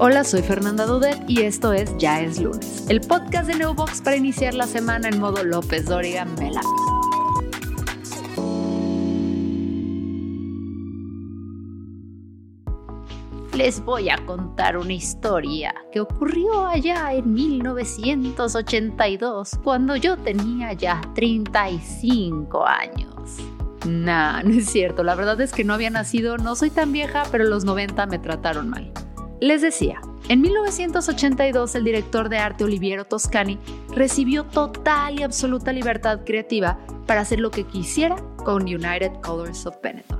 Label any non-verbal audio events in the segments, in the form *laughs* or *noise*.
Hola, soy Fernanda Dudet y esto es Ya es lunes, el podcast de Neobox para iniciar la semana en modo López Dóriga Mela. Les voy a contar una historia que ocurrió allá en 1982, cuando yo tenía ya 35 años. Nah, no es cierto, la verdad es que no había nacido, no soy tan vieja, pero los 90 me trataron mal. Les decía, en 1982 el director de arte Oliviero Toscani recibió total y absoluta libertad creativa para hacer lo que quisiera con United Colors of Benetton.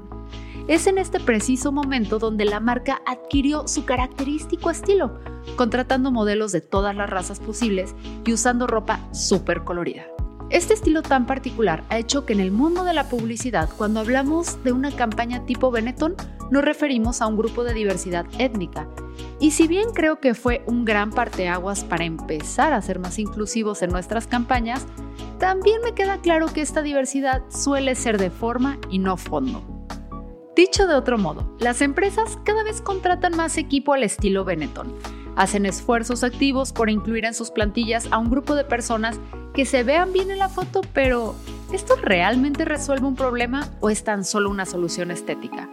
Es en este preciso momento donde la marca adquirió su característico estilo, contratando modelos de todas las razas posibles y usando ropa súper colorida. Este estilo tan particular ha hecho que en el mundo de la publicidad, cuando hablamos de una campaña tipo Benetton, nos referimos a un grupo de diversidad étnica. Y si bien creo que fue un gran parteaguas para empezar a ser más inclusivos en nuestras campañas, también me queda claro que esta diversidad suele ser de forma y no fondo. Dicho de otro modo, las empresas cada vez contratan más equipo al estilo Benetton. Hacen esfuerzos activos por incluir en sus plantillas a un grupo de personas que se vean bien en la foto, pero ¿esto realmente resuelve un problema o es tan solo una solución estética?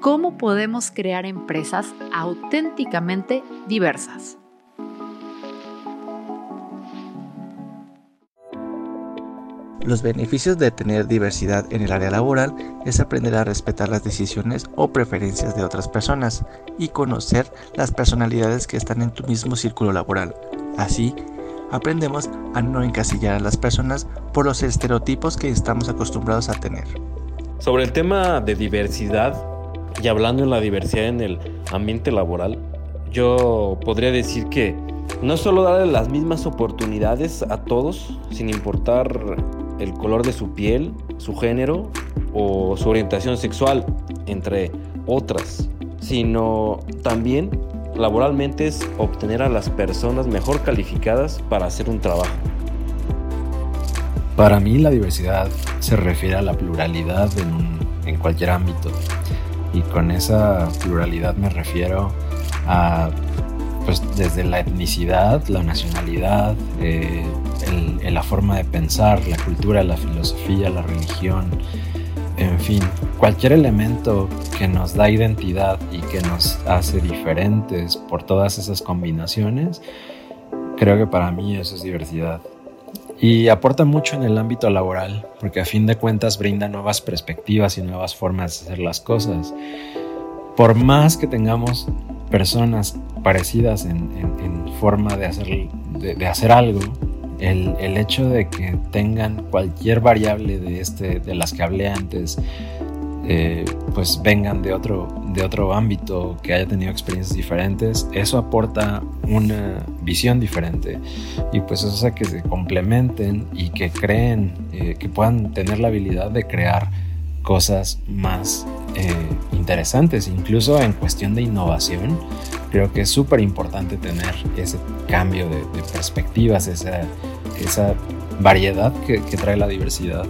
¿Cómo podemos crear empresas auténticamente diversas? Los beneficios de tener diversidad en el área laboral es aprender a respetar las decisiones o preferencias de otras personas y conocer las personalidades que están en tu mismo círculo laboral. Así, aprendemos a no encasillar a las personas por los estereotipos que estamos acostumbrados a tener. Sobre el tema de diversidad y hablando en la diversidad en el ambiente laboral, yo podría decir que no solo darle las mismas oportunidades a todos, sin importar el color de su piel, su género o su orientación sexual, entre otras, sino también laboralmente es obtener a las personas mejor calificadas para hacer un trabajo. Para mí la diversidad se refiere a la pluralidad en, cualquier ámbito y con esa pluralidad me refiero a pues desde la etnicidad, la nacionalidad, eh, la forma de pensar, la cultura, la filosofía, la religión, en fin, cualquier elemento que nos da identidad y que nos hace diferentes por todas esas combinaciones, creo que para mí eso es diversidad. Y aporta mucho en el ámbito laboral, porque a fin de cuentas brinda nuevas perspectivas y nuevas formas de hacer las cosas. Por más que tengamos personas parecidas en, forma de hacer, de hacer algo, el, hecho de que tengan cualquier variable de, este, de las que hablé antes, eh, pues vengan de otro, de otro ámbito, que haya tenido experiencias diferentes, eso aporta una visión diferente. Y pues eso hace que se complementen y que creen, eh, que puedan tener la habilidad de crear cosas más eh, interesantes, incluso en cuestión de innovación. Creo que es súper importante tener ese cambio de, perspectivas, esa, variedad que, que trae la diversidad.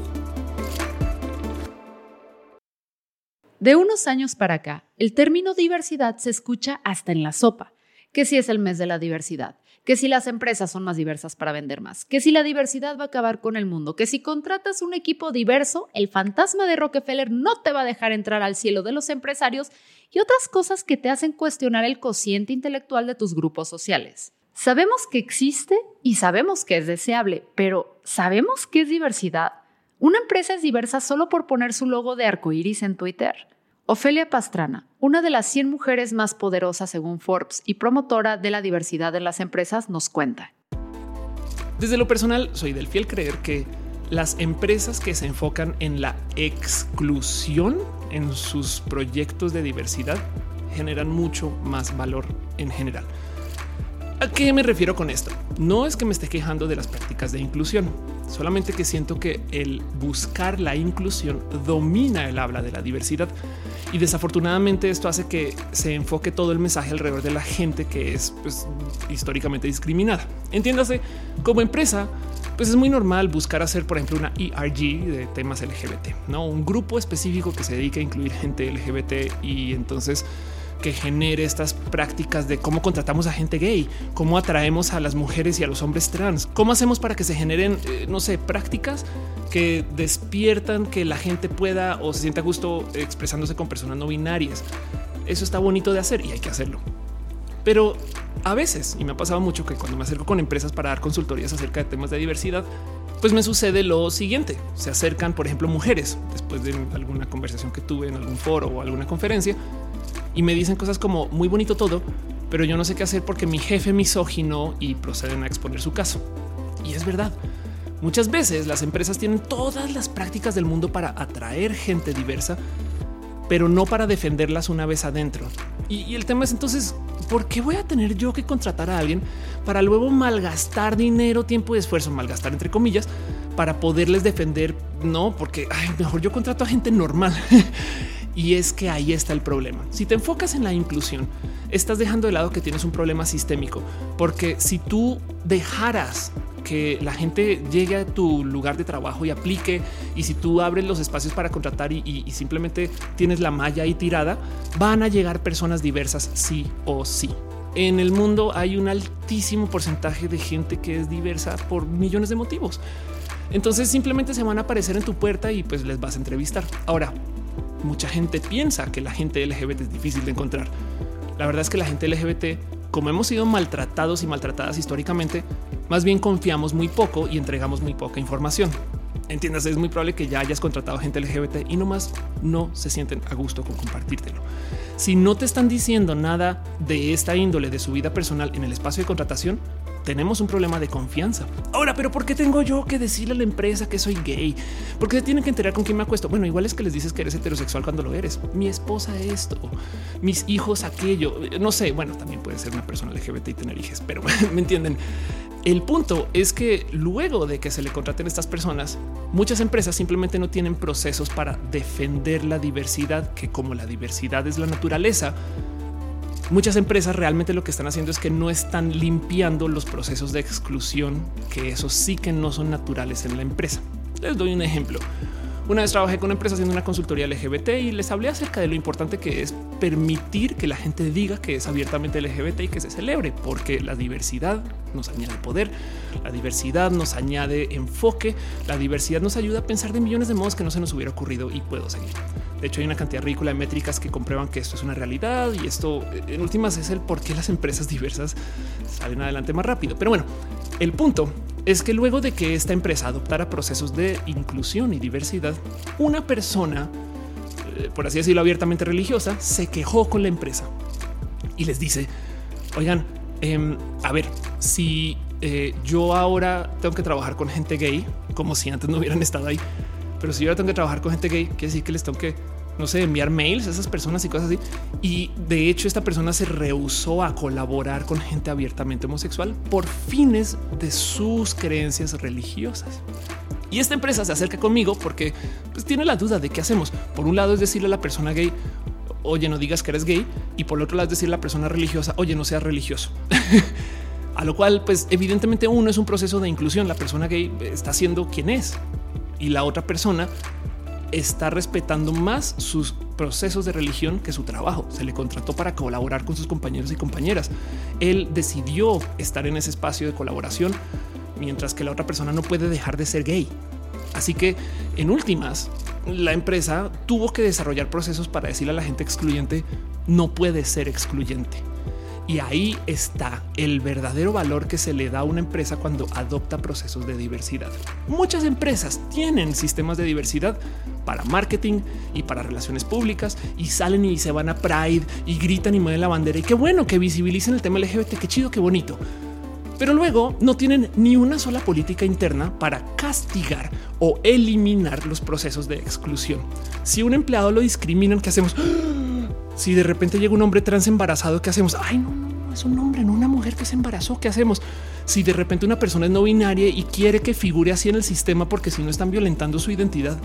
De unos años para acá, el término diversidad se escucha hasta en la sopa, que si es el mes de la diversidad, que si las empresas son más diversas para vender más, que si la diversidad va a acabar con el mundo, que si contratas un equipo diverso, el fantasma de Rockefeller no te va a dejar entrar al cielo de los empresarios y otras cosas que te hacen cuestionar el cociente intelectual de tus grupos sociales. Sabemos que existe y sabemos que es deseable, pero ¿sabemos qué es diversidad? Una empresa es diversa solo por poner su logo de arcoíris en Twitter. Ofelia Pastrana, una de las 100 mujeres más poderosas según Forbes y promotora de la diversidad en las empresas, nos cuenta. Desde lo personal, soy del fiel creer que las empresas que se enfocan en la exclusión en sus proyectos de diversidad generan mucho más valor en general. ¿A qué me refiero con esto? No es que me esté quejando de las prácticas de inclusión solamente que siento que el buscar la inclusión domina el habla de la diversidad y desafortunadamente esto hace que se enfoque todo el mensaje alrededor de la gente que es pues, históricamente discriminada. Entiéndase, como empresa, pues es muy normal buscar hacer, por ejemplo, una ERG de temas LGBT, no un grupo específico que se dedica a incluir gente LGBT y entonces que genere estas prácticas de cómo contratamos a gente gay, cómo atraemos a las mujeres y a los hombres trans, cómo hacemos para que se generen, eh, no sé, prácticas que despiertan que la gente pueda o se sienta gusto expresándose con personas no binarias. Eso está bonito de hacer y hay que hacerlo. Pero a veces, y me ha pasado mucho que cuando me acerco con empresas para dar consultorías acerca de temas de diversidad, pues me sucede lo siguiente. Se acercan, por ejemplo, mujeres después de alguna conversación que tuve en algún foro o alguna conferencia y me dicen cosas como muy bonito todo, pero yo no sé qué hacer porque mi jefe misógino y proceden a exponer su caso. Y es verdad. Muchas veces las empresas tienen todas las prácticas del mundo para atraer gente diversa, pero no para defenderlas una vez adentro. Y, el tema es entonces, ¿por qué voy a tener yo que contratar a alguien para luego malgastar dinero, tiempo y esfuerzo, malgastar entre comillas, para poderles defender? No, porque mejor yo contrato a gente normal. *laughs* Y es que ahí está el problema. Si te enfocas en la inclusión, estás dejando de lado que tienes un problema sistémico, porque si tú dejaras que la gente llegue a tu lugar de trabajo y aplique, y si tú abres los espacios para contratar y, simplemente tienes la malla ahí tirada, van a llegar personas diversas sí o sí. En el mundo hay un altísimo porcentaje de gente que es diversa por millones de motivos. Entonces simplemente se van a aparecer en tu puerta y pues les vas a entrevistar. Ahora, mucha gente piensa que la gente LGBT es difícil de encontrar. La verdad es que la gente LGBT, como hemos sido maltratados y maltratadas históricamente, más bien confiamos muy poco y entregamos muy poca información. Entiendas, es muy probable que ya hayas contratado gente LGBT y nomás no se sienten a gusto con compartírtelo. Si no te están diciendo nada de esta índole de su vida personal en el espacio de contratación, tenemos un problema de confianza. Ahora, pero ¿por qué tengo yo que decirle a la empresa que soy gay? Porque se tienen que enterar con quién me acuesto. Bueno, igual es que les dices que eres heterosexual cuando lo eres. Mi esposa esto, mis hijos aquello. No sé, bueno, también puede ser una persona LGBT y tener hijos, pero *laughs* me entienden. El punto es que luego de que se le contraten estas personas, muchas empresas simplemente no tienen procesos para defender la diversidad, que como la diversidad es la naturaleza, muchas empresas realmente lo que están haciendo es que no están limpiando los procesos de exclusión, que eso sí que no son naturales en la empresa. Les doy un ejemplo. Una vez trabajé con una empresa haciendo una consultoría LGBT y les hablé acerca de lo importante que es permitir que la gente diga que es abiertamente LGBT y que se celebre, porque la diversidad nos añade poder, la diversidad nos añade enfoque, la diversidad nos ayuda a pensar de millones de modos que no se nos hubiera ocurrido y puedo seguir. De hecho, hay una cantidad ridícula de métricas que comprueban que esto es una realidad y esto en últimas es el por qué las empresas diversas salen adelante más rápido. Pero bueno, el punto es que luego de que esta empresa adoptara procesos de inclusión y diversidad, una persona, eh, por así decirlo, abiertamente religiosa, se quejó con la empresa y les dice, oigan, em, a ver, si eh, yo ahora tengo que trabajar con gente gay, como si antes no hubieran estado ahí, pero si yo ahora tengo que trabajar con gente gay, quiere decir que les tengo que no sé, enviar mails a esas personas y cosas así. Y de hecho esta persona se rehusó a colaborar con gente abiertamente homosexual por fines de sus creencias religiosas. Y esta empresa se acerca conmigo porque pues, tiene la duda de qué hacemos. Por un lado es decirle a la persona gay, oye, no digas que eres gay. Y por el otro lado es decirle a la persona religiosa, oye, no seas religioso. *laughs* a lo cual, pues evidentemente uno es un proceso de inclusión. La persona gay está siendo quien es y la otra persona está respetando más sus procesos de religión que su trabajo. Se le contrató para colaborar con sus compañeros y compañeras. Él decidió estar en ese espacio de colaboración, mientras que la otra persona no puede dejar de ser gay. Así que, en últimas, la empresa tuvo que desarrollar procesos para decirle a la gente excluyente, no puede ser excluyente. Y ahí está el verdadero valor que se le da a una empresa cuando adopta procesos de diversidad. Muchas empresas tienen sistemas de diversidad para marketing y para relaciones públicas y salen y se van a Pride y gritan y mueven la bandera. Y qué bueno que visibilicen el tema LGBT, qué chido, qué bonito. Pero luego no tienen ni una sola política interna para castigar o eliminar los procesos de exclusión. Si un empleado lo discriminan, ¿qué hacemos? Si de repente llega un hombre trans embarazado, ¿qué hacemos? Ay, no, no, es un hombre, no una mujer que se embarazó. ¿Qué hacemos? Si de repente una persona es no binaria y quiere que figure así en el sistema porque si no están violentando su identidad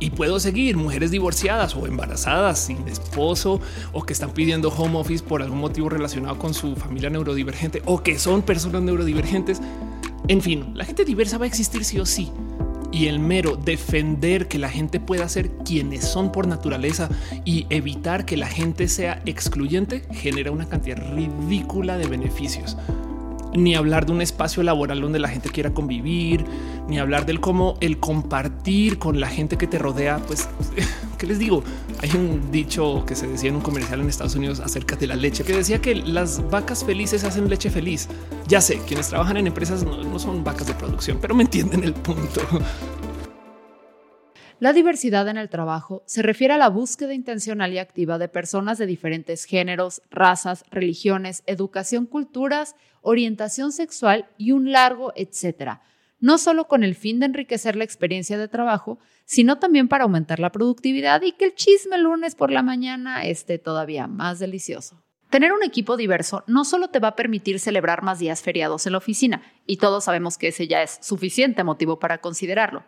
y puedo seguir mujeres divorciadas o embarazadas sin esposo o que están pidiendo home office por algún motivo relacionado con su familia neurodivergente o que son personas neurodivergentes En fin, la gente diversa va a existir sí o sí. Y el mero defender que la gente pueda ser quienes son por naturaleza y evitar que la gente sea excluyente genera una cantidad ridícula de beneficios ni hablar de un espacio laboral donde la gente quiera convivir, ni hablar del cómo el compartir con la gente que te rodea. Pues, *laughs* ¿qué les digo? Hay un dicho que se decía en un comercial en Estados Unidos acerca de la leche, que decía que las vacas felices hacen leche feliz. Ya sé, quienes trabajan en empresas no, no son vacas de producción, pero me entienden el punto. La diversidad en el trabajo se refiere a la búsqueda intencional y activa de personas de diferentes géneros, razas, religiones, educación, culturas, orientación sexual y un largo etcétera, no solo con el fin de enriquecer la experiencia de trabajo, sino también para aumentar la productividad y que el chisme lunes por la mañana esté todavía más delicioso. Tener un equipo diverso no solo te va a permitir celebrar más días feriados en la oficina, y todos sabemos que ese ya es suficiente motivo para considerarlo,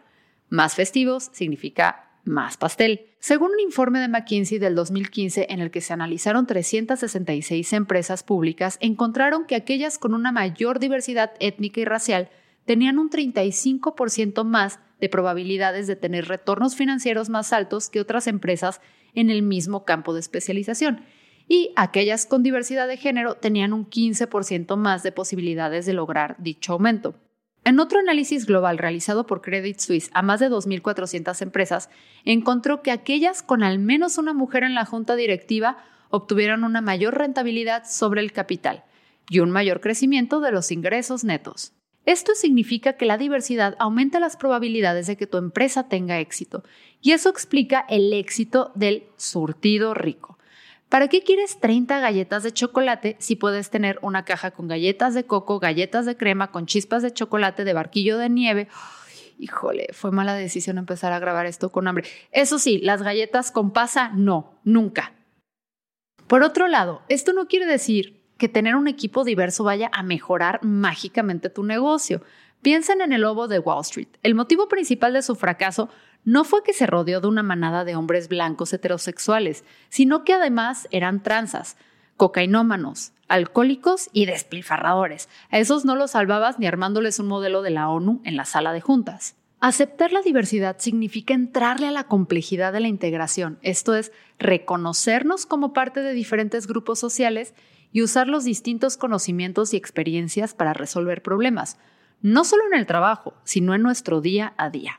más festivos significa más pastel. Según un informe de McKinsey del 2015 en el que se analizaron 366 empresas públicas, encontraron que aquellas con una mayor diversidad étnica y racial tenían un 35% más de probabilidades de tener retornos financieros más altos que otras empresas en el mismo campo de especialización. Y aquellas con diversidad de género tenían un 15% más de posibilidades de lograr dicho aumento. En otro análisis global realizado por Credit Suisse a más de 2.400 empresas, encontró que aquellas con al menos una mujer en la junta directiva obtuvieron una mayor rentabilidad sobre el capital y un mayor crecimiento de los ingresos netos. Esto significa que la diversidad aumenta las probabilidades de que tu empresa tenga éxito y eso explica el éxito del surtido rico. ¿Para qué quieres 30 galletas de chocolate si puedes tener una caja con galletas de coco, galletas de crema, con chispas de chocolate, de barquillo de nieve? híjole, fue mala decisión empezar a grabar esto con hambre. Eso sí, las galletas con pasa, no, nunca. Por otro lado, esto no quiere decir que tener un equipo diverso vaya a mejorar mágicamente tu negocio. Piensen en el lobo de Wall Street. El motivo principal de su fracaso no fue que se rodeó de una manada de hombres blancos heterosexuales, sino que además eran transas, cocainómanos, alcohólicos y despilfarradores. A esos no los salvabas ni armándoles un modelo de la ONU en la sala de juntas. Aceptar la diversidad significa entrarle a la complejidad de la integración, esto es, reconocernos como parte de diferentes grupos sociales y usar los distintos conocimientos y experiencias para resolver problemas, no solo en el trabajo, sino en nuestro día a día.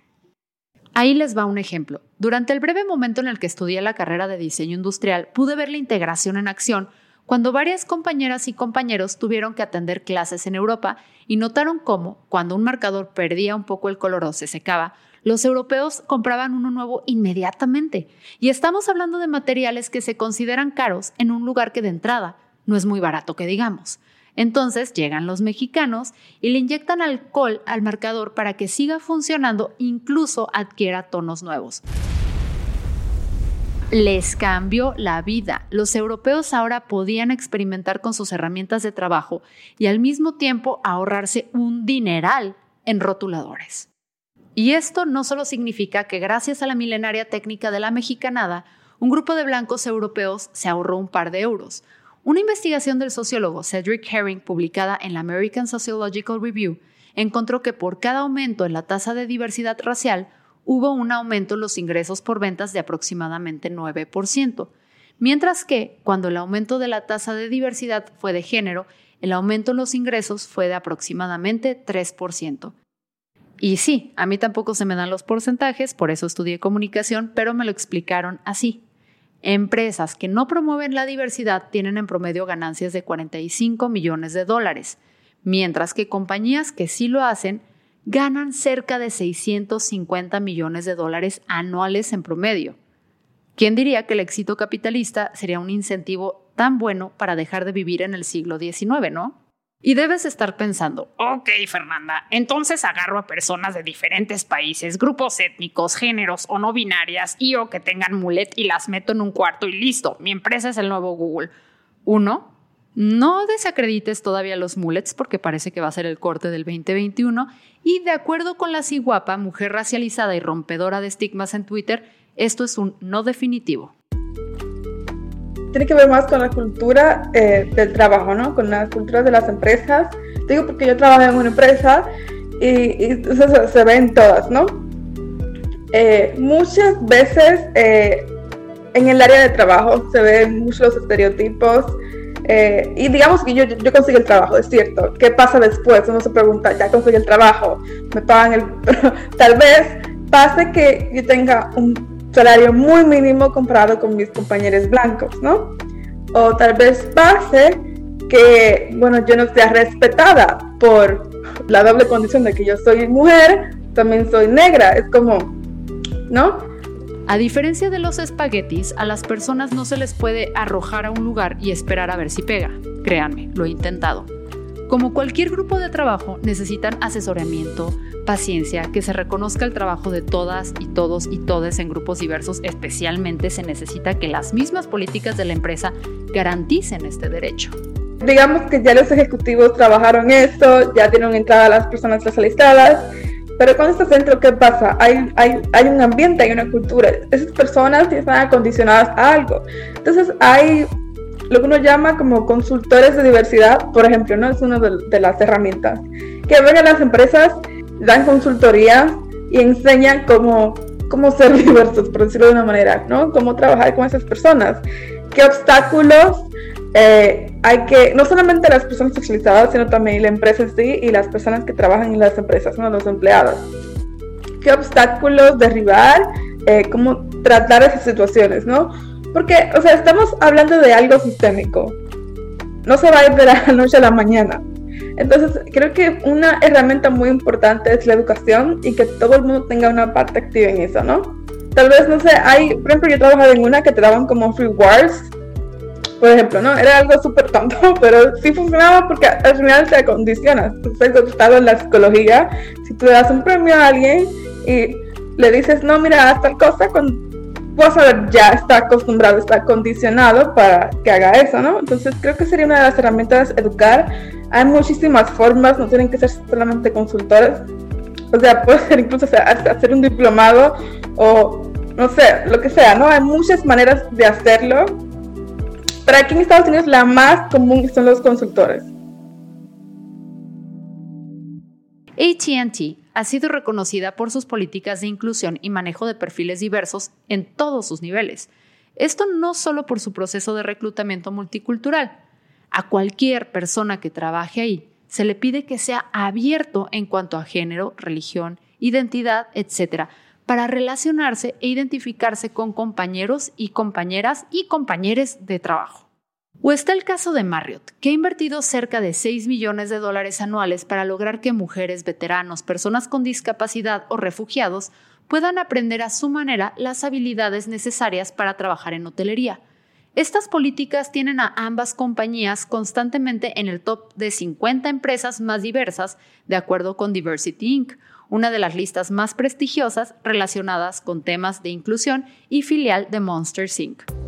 Ahí les va un ejemplo. Durante el breve momento en el que estudié la carrera de diseño industrial, pude ver la integración en acción cuando varias compañeras y compañeros tuvieron que atender clases en Europa y notaron cómo, cuando un marcador perdía un poco el color o se secaba, los europeos compraban uno nuevo inmediatamente. Y estamos hablando de materiales que se consideran caros en un lugar que de entrada no es muy barato que digamos. Entonces llegan los mexicanos y le inyectan alcohol al marcador para que siga funcionando, incluso adquiera tonos nuevos. Les cambió la vida. Los europeos ahora podían experimentar con sus herramientas de trabajo y al mismo tiempo ahorrarse un dineral en rotuladores. Y esto no solo significa que gracias a la milenaria técnica de la mexicanada, un grupo de blancos europeos se ahorró un par de euros, una investigación del sociólogo Cedric Herring publicada en la American Sociological Review encontró que por cada aumento en la tasa de diversidad racial hubo un aumento en los ingresos por ventas de aproximadamente 9%, mientras que cuando el aumento de la tasa de diversidad fue de género, el aumento en los ingresos fue de aproximadamente 3%. Y sí, a mí tampoco se me dan los porcentajes, por eso estudié comunicación, pero me lo explicaron así. Empresas que no promueven la diversidad tienen en promedio ganancias de 45 millones de dólares, mientras que compañías que sí lo hacen ganan cerca de 650 millones de dólares anuales en promedio. ¿Quién diría que el éxito capitalista sería un incentivo tan bueno para dejar de vivir en el siglo XIX, no? Y debes estar pensando, ok Fernanda, entonces agarro a personas de diferentes países, grupos étnicos, géneros o no binarias y o que tengan mulet y las meto en un cuarto y listo, mi empresa es el nuevo Google. Uno, no desacredites todavía los mulets porque parece que va a ser el corte del 2021 y de acuerdo con la ciguapa, mujer racializada y rompedora de estigmas en Twitter, esto es un no definitivo tiene que ver más con la cultura eh, del trabajo, ¿no? Con la cultura de las empresas, Digo porque yo trabajo en una empresa y, se, ven todas, ¿no? Eh, muchas veces eh, en el área de trabajo se ven muchos estereotipos eh, y digamos que yo, consigo el trabajo, es cierto. ¿Qué pasa después? Uno se pregunta, ya conseguí el trabajo, me pagan el... *laughs* Tal vez pase que yo tenga un salario muy mínimo comparado con mis compañeros blancos, ¿no? O tal vez pase que, bueno, yo no sea respetada por la doble condición de que yo soy mujer, también soy negra. Es como, ¿no? A diferencia de los espaguetis, a las personas no se les puede arrojar a un lugar y esperar a ver si pega. Créanme, lo he intentado. Como cualquier grupo de trabajo, necesitan asesoramiento, paciencia, que se reconozca el trabajo de todas y todos y todes en grupos diversos. Especialmente se necesita que las mismas políticas de la empresa garanticen este derecho. Digamos que ya los ejecutivos trabajaron esto, ya tienen entrada a las personas especializadas pero con este centro, ¿qué pasa? Hay, hay, hay un ambiente, hay una cultura. Esas personas están acondicionadas a algo. Entonces hay lo que uno llama como consultores de diversidad, por ejemplo, ¿no? Es una de, las herramientas. Que ven a las empresas, dan consultoría y enseñan cómo, cómo ser *laughs* diversos, por decirlo de una manera, ¿no? Cómo trabajar con esas personas. ¿Qué obstáculos eh, hay que, no solamente las personas especializadas, sino también la empresa en sí y las personas que trabajan en las empresas, ¿no? los empleados. ¿Qué obstáculos derribar? Eh, ¿Cómo tratar esas situaciones? ¿no? Porque, o sea, estamos hablando de algo sistémico. No se va a ir de la *laughs* noche a la mañana. Entonces, creo que una herramienta muy importante es la educación y que todo el mundo tenga una parte activa en eso, ¿no? Tal vez, no sé, hay, por ejemplo, yo trabajaba en una que te daban como rewards por ejemplo, ¿no? Era algo súper tonto, *laughs* pero sí funcionaba porque al final te acondicionas. Entonces, estado en la psicología, si tú le das un premio a alguien y le dices, no, mira, haz tal cosa, con, vas a ya está acostumbrado, está condicionado para que haga eso, ¿no? Entonces, creo que sería una de las herramientas educar. Hay muchísimas formas, no tienen que ser solamente consultores. O sea, *laughs* puede ser incluso hacer un diplomado o no sé, lo que sea, ¿no? Hay muchas maneras de hacerlo pero aquí en Estados Unidos la más común son los consultores. ATT ha sido reconocida por sus políticas de inclusión y manejo de perfiles diversos en todos sus niveles. Esto no solo por su proceso de reclutamiento multicultural. A cualquier persona que trabaje ahí se le pide que sea abierto en cuanto a género, religión, identidad, etc., para relacionarse e identificarse con compañeros y compañeras y compañeros de trabajo. O está el caso de Marriott, que ha invertido cerca de 6 millones de dólares anuales para lograr que mujeres, veteranos, personas con discapacidad o refugiados puedan aprender a su manera las habilidades necesarias para trabajar en hotelería. Estas políticas tienen a ambas compañías constantemente en el top de 50 empresas más diversas, de acuerdo con Diversity Inc., una de las listas más prestigiosas relacionadas con temas de inclusión y filial de Monster Inc.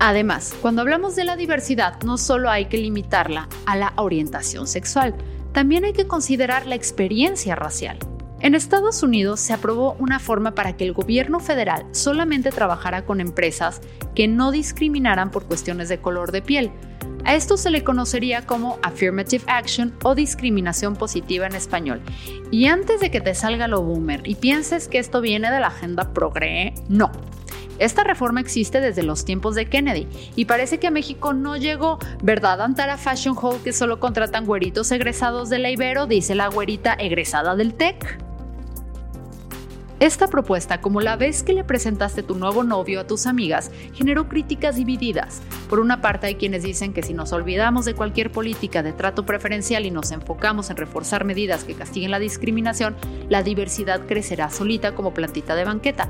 Además, cuando hablamos de la diversidad, no solo hay que limitarla a la orientación sexual, también hay que considerar la experiencia racial. En Estados Unidos se aprobó una forma para que el gobierno federal solamente trabajara con empresas que no discriminaran por cuestiones de color de piel, a esto se le conocería como affirmative action o discriminación positiva en español. Y antes de que te salga lo boomer y pienses que esto viene de la agenda progre, no. Esta reforma existe desde los tiempos de Kennedy y parece que a México no llegó, ¿verdad? Antara Fashion Hall que solo contratan güeritos egresados de la Ibero, dice la güerita egresada del TEC. Esta propuesta, como la vez que le presentaste tu nuevo novio a tus amigas, generó críticas divididas. Por una parte hay quienes dicen que si nos olvidamos de cualquier política de trato preferencial y nos enfocamos en reforzar medidas que castiguen la discriminación, la diversidad crecerá solita como plantita de banqueta.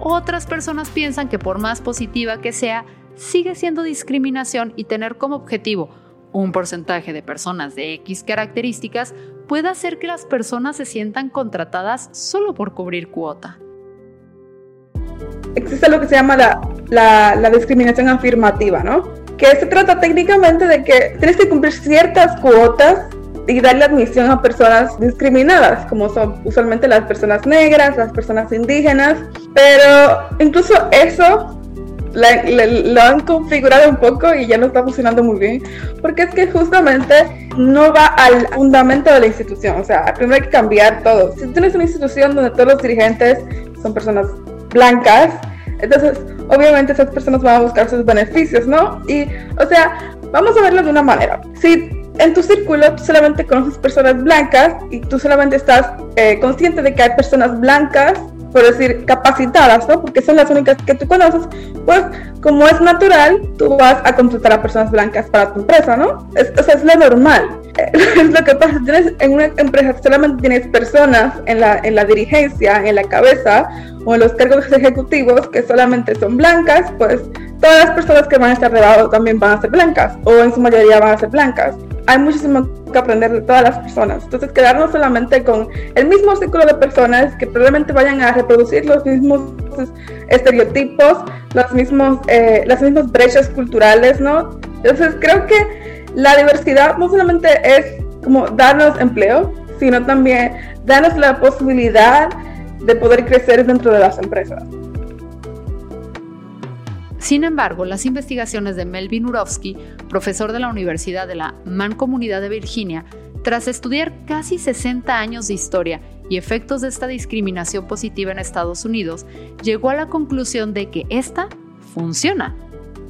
Otras personas piensan que por más positiva que sea, sigue siendo discriminación y tener como objetivo un porcentaje de personas de X características puede hacer que las personas se sientan contratadas solo por cubrir cuota. Existe lo que se llama la, discriminación afirmativa, ¿no? Que se trata técnicamente de que tienes que cumplir ciertas cuotas y darle admisión a personas discriminadas, como son usualmente las personas negras, las personas indígenas, pero incluso eso lo han configurado un poco y ya no está funcionando muy bien, porque es que justamente no va al fundamento de la institución, o sea, primero hay que cambiar todo. Si tienes una institución donde todos los dirigentes son personas blancas, entonces obviamente esas personas van a buscar sus beneficios, ¿no? Y, o sea, vamos a verlo de una manera. Si en tu círculo tú solamente conoces personas blancas y tú solamente estás eh, consciente de que hay personas blancas por decir, capacitadas, ¿no? Porque son las únicas que tú conoces, pues como es natural, tú vas a contratar a personas blancas para tu empresa, ¿no? Es, o sea, es lo normal. *laughs* es lo que pasa, tienes, en una empresa solamente tienes personas en la, en la dirigencia, en la cabeza o en los cargos ejecutivos que solamente son blancas, pues todas las personas que van a estar debajo también van a ser blancas o en su mayoría van a ser blancas hay muchísimo que aprender de todas las personas. Entonces, quedarnos solamente con el mismo círculo de personas que probablemente vayan a reproducir los mismos estereotipos, los mismos, eh, las mismas brechas culturales, ¿no? Entonces, creo que la diversidad no solamente es como darnos empleo, sino también darnos la posibilidad de poder crecer dentro de las empresas. Sin embargo, las investigaciones de Melvin Urowski, profesor de la Universidad de la Mancomunidad de Virginia, tras estudiar casi 60 años de historia y efectos de esta discriminación positiva en Estados Unidos, llegó a la conclusión de que esta funciona.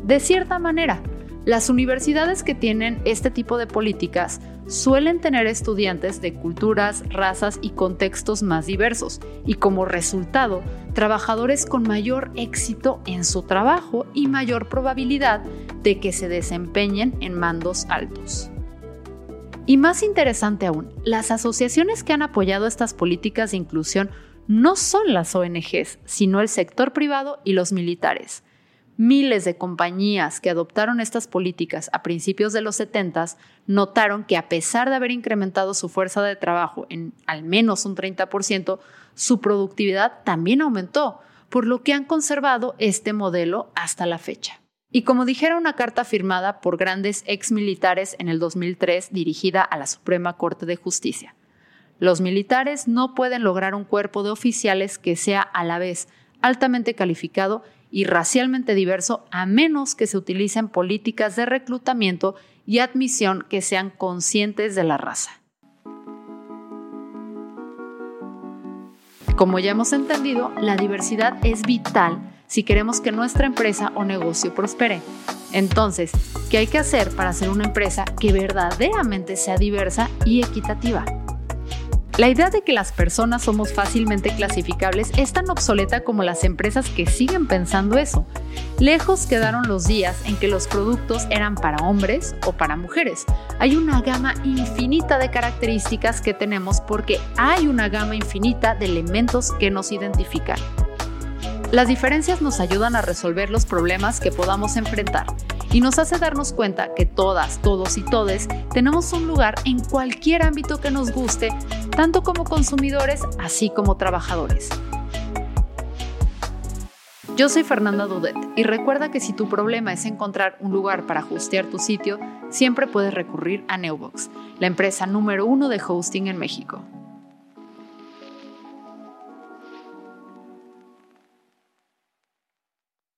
De cierta manera, las universidades que tienen este tipo de políticas suelen tener estudiantes de culturas, razas y contextos más diversos y como resultado, trabajadores con mayor éxito en su trabajo y mayor probabilidad de que se desempeñen en mandos altos. Y más interesante aún, las asociaciones que han apoyado estas políticas de inclusión no son las ONGs, sino el sector privado y los militares. Miles de compañías que adoptaron estas políticas a principios de los 70 notaron que a pesar de haber incrementado su fuerza de trabajo en al menos un 30%, su productividad también aumentó, por lo que han conservado este modelo hasta la fecha. Y como dijera una carta firmada por grandes exmilitares en el 2003 dirigida a la Suprema Corte de Justicia, los militares no pueden lograr un cuerpo de oficiales que sea a la vez altamente calificado y racialmente diverso a menos que se utilicen políticas de reclutamiento y admisión que sean conscientes de la raza. Como ya hemos entendido, la diversidad es vital si queremos que nuestra empresa o negocio prospere. Entonces, ¿qué hay que hacer para ser una empresa que verdaderamente sea diversa y equitativa? La idea de que las personas somos fácilmente clasificables es tan obsoleta como las empresas que siguen pensando eso. Lejos quedaron los días en que los productos eran para hombres o para mujeres. Hay una gama infinita de características que tenemos porque hay una gama infinita de elementos que nos identifican. Las diferencias nos ayudan a resolver los problemas que podamos enfrentar y nos hace darnos cuenta que todas, todos y todes tenemos un lugar en cualquier ámbito que nos guste, tanto como consumidores así como trabajadores. Yo soy Fernanda Dudet y recuerda que si tu problema es encontrar un lugar para hostear tu sitio, siempre puedes recurrir a Neubox, la empresa número uno de hosting en México.